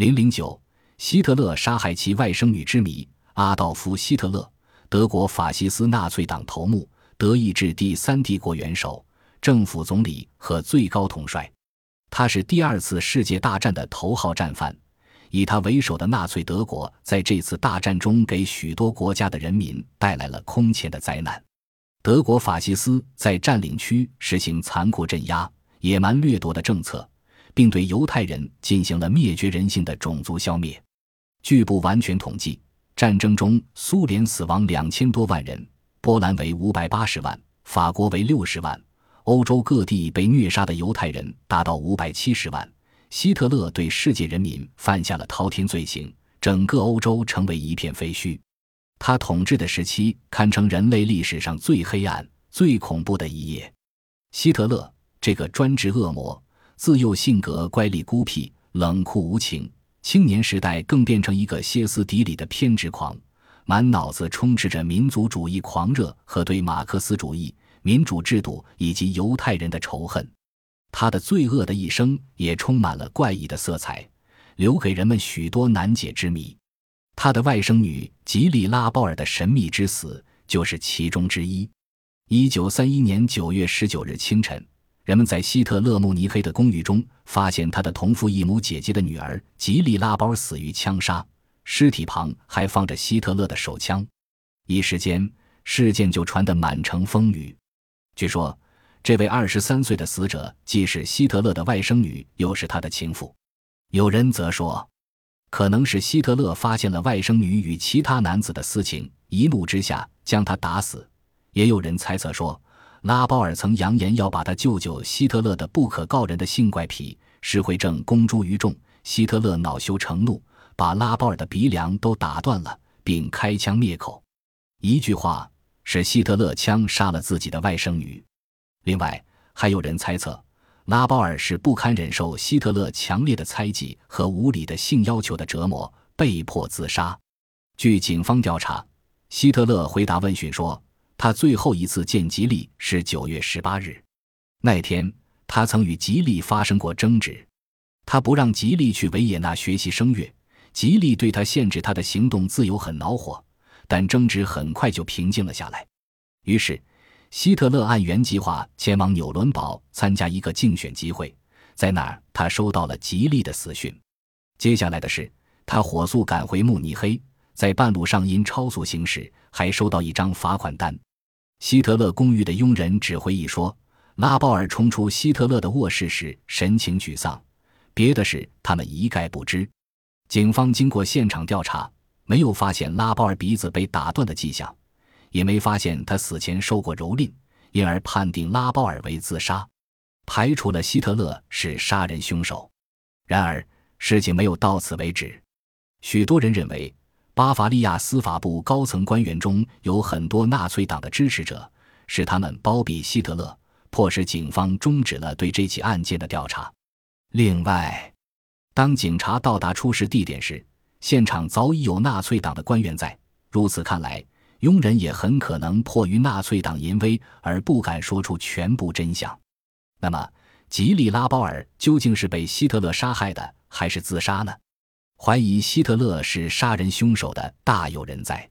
零零九，希特勒杀害其外甥女之谜。阿道夫·希特勒，德国法西斯纳粹党头目，德意志第三帝国元首、政府总理和最高统帅。他是第二次世界大战的头号战犯。以他为首的纳粹德国在这次大战中给许多国家的人民带来了空前的灾难。德国法西斯在占领区实行残酷镇压、野蛮掠夺的政策，并对犹太人进行了灭绝人性的种族消灭。据不完全统计，战争中苏联死亡两千多万人，波兰为五百八十万，法国为六十万。欧洲各地被虐杀的犹太人达到五百七十万。希特勒对世界人民犯下了滔天罪行，整个欧洲成为一片废墟。他统治的时期堪称人类历史上最黑暗、最恐怖的一页。希特勒这个专制恶魔，自幼性格乖戾孤僻、冷酷无情，青年时代更变成一个歇斯底里的偏执狂，满脑子充斥着民族主义狂热和对马克思主义、民主制度以及犹太人的仇恨。他的罪恶的一生也充满了怪异的色彩，留给人们许多难解之谜。他的外甥女吉利拉鲍尔的神秘之死就是其中之一。一九三一年九月十九日清晨，人们在希特勒慕尼黑的公寓中发现他的同父异母姐姐的女儿吉利拉包死于枪杀，尸体旁还放着希特勒的手枪。一时间，事件就传得满城风雨。据说，这位二十三岁的死者既是希特勒的外甥女，又是他的情妇。有人则说。可能是希特勒发现了外甥女与其他男子的私情，一怒之下将她打死。也有人猜测说，拉包尔曾扬言要把他舅舅希特勒的不可告人的性怪癖施惠症公诸于众。希特勒恼羞成怒，把拉包尔的鼻梁都打断了，并开枪灭口。一句话，是希特勒枪杀了自己的外甥女。另外，还有人猜测。拉包尔是不堪忍受希特勒强烈的猜忌和无理的性要求的折磨，被迫自杀。据警方调查，希特勒回答问询说，他最后一次见吉利是九月十八日，那天他曾与吉利发生过争执，他不让吉利去维也纳学习声乐，吉利对他限制他的行动自由很恼火，但争执很快就平静了下来，于是。希特勒按原计划前往纽伦堡参加一个竞选集会，在那儿他收到了吉利的死讯。接下来的事，他火速赶回慕尼黑，在半路上因超速行驶还收到一张罚款单。希特勒公寓的佣人只回忆说，拉鲍尔冲出希特勒的卧室时神情沮丧，别的事他们一概不知。警方经过现场调查，没有发现拉鲍尔鼻子被打断的迹象。也没发现他死前受过蹂躏，因而判定拉包尔为自杀，排除了希特勒是杀人凶手。然而事情没有到此为止，许多人认为巴伐利亚司法部高层官员中有很多纳粹党的支持者，是他们包庇希特勒，迫使警方终止了对这起案件的调查。另外，当警察到达出事地点时，现场早已有纳粹党的官员在。如此看来。佣人也很可能迫于纳粹党淫威而不敢说出全部真相。那么，吉利拉包尔究竟是被希特勒杀害的，还是自杀呢？怀疑希特勒是杀人凶手的大有人在。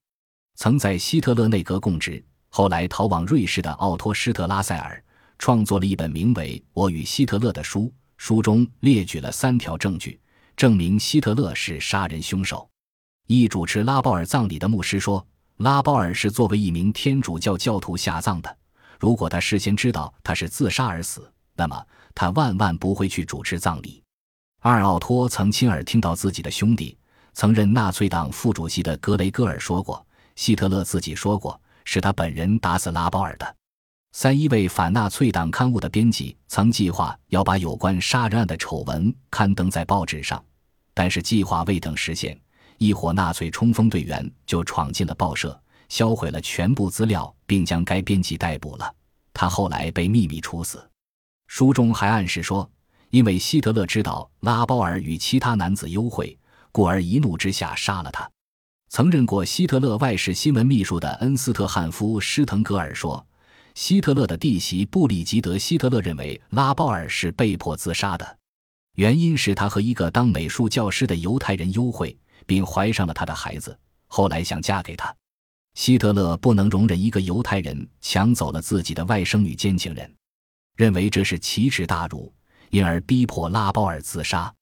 曾在希特勒内阁供职，后来逃往瑞士的奥托·施特拉塞尔，创作了一本名为《我与希特勒》的书，书中列举了三条证据，证明希特勒是杀人凶手。一主持拉包尔葬礼的牧师说。拉包尔是作为一名天主教教徒下葬的。如果他事先知道他是自杀而死，那么他万万不会去主持葬礼。二奥托曾亲耳听到自己的兄弟，曾任纳粹党副主席的格雷戈尔说过，希特勒自己说过是他本人打死拉包尔的。三一位反纳粹党刊物的编辑曾计划要把有关杀人案的丑闻刊登在报纸上，但是计划未等实现。一伙纳粹冲锋队员就闯进了报社，销毁了全部资料，并将该编辑逮捕了。他后来被秘密处死。书中还暗示说，因为希特勒知道拉包尔与其他男子幽会，故而一怒之下杀了他。曾任过希特勒外事新闻秘书的恩斯特汉夫施滕格尔说，希特勒的弟媳布里吉德希特勒认为拉包尔是被迫自杀的。原因是他和一个当美术教师的犹太人幽会，并怀上了他的孩子，后来想嫁给他。希特勒不能容忍一个犹太人抢走了自己的外甥女奸情人，认为这是奇耻大辱，因而逼迫拉包尔自杀。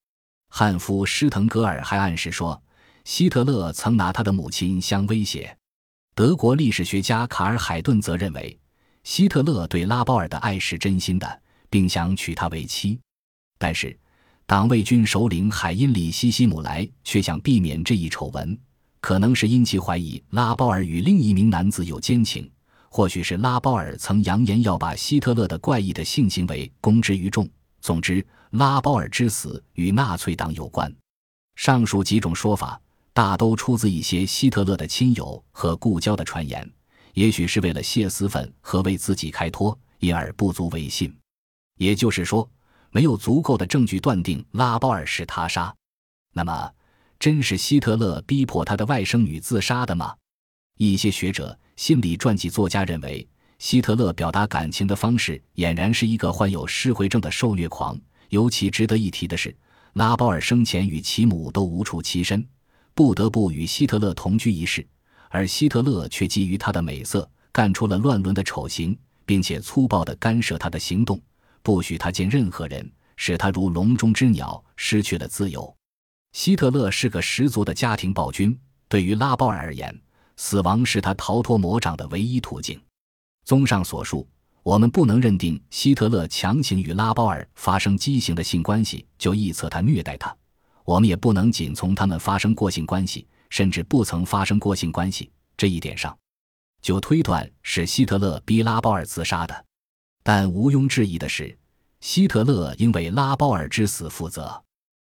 汉夫施滕格尔还暗示说，希特勒曾拿他的母亲相威胁。德国历史学家卡尔海顿则认为，希特勒对拉包尔的爱是真心的，并想娶她为妻。但是，党卫军首领海因里希·希姆莱却想避免这一丑闻，可能是因其怀疑拉包尔与另一名男子有奸情，或许是拉包尔曾扬言要把希特勒的怪异的性行为公之于众。总之，拉包尔之死与纳粹党有关。上述几种说法大都出自一些希特勒的亲友和故交的传言，也许是为了泄私愤和为自己开脱，因而不足为信。也就是说，没有足够的证据断定拉包尔是他杀。那么，真是希特勒逼迫他的外甥女自杀的吗？一些学者、心理传记作家认为。希特勒表达感情的方式俨然是一个患有失回症的受虐狂。尤其值得一提的是，拉包尔生前与其母都无处栖身，不得不与希特勒同居一室，而希特勒却基于他的美色，干出了乱伦的丑行，并且粗暴地干涉他的行动，不许他见任何人，使他如笼中之鸟，失去了自由。希特勒是个十足的家庭暴君，对于拉包尔而言，死亡是他逃脱魔掌的唯一途径。综上所述，我们不能认定希特勒强行与拉包尔发生畸形的性关系就臆测他虐待他；我们也不能仅从他们发生过性关系，甚至不曾发生过性关系这一点上，就推断是希特勒逼拉包尔自杀的。但毋庸置疑的是，希特勒应为拉包尔之死负责。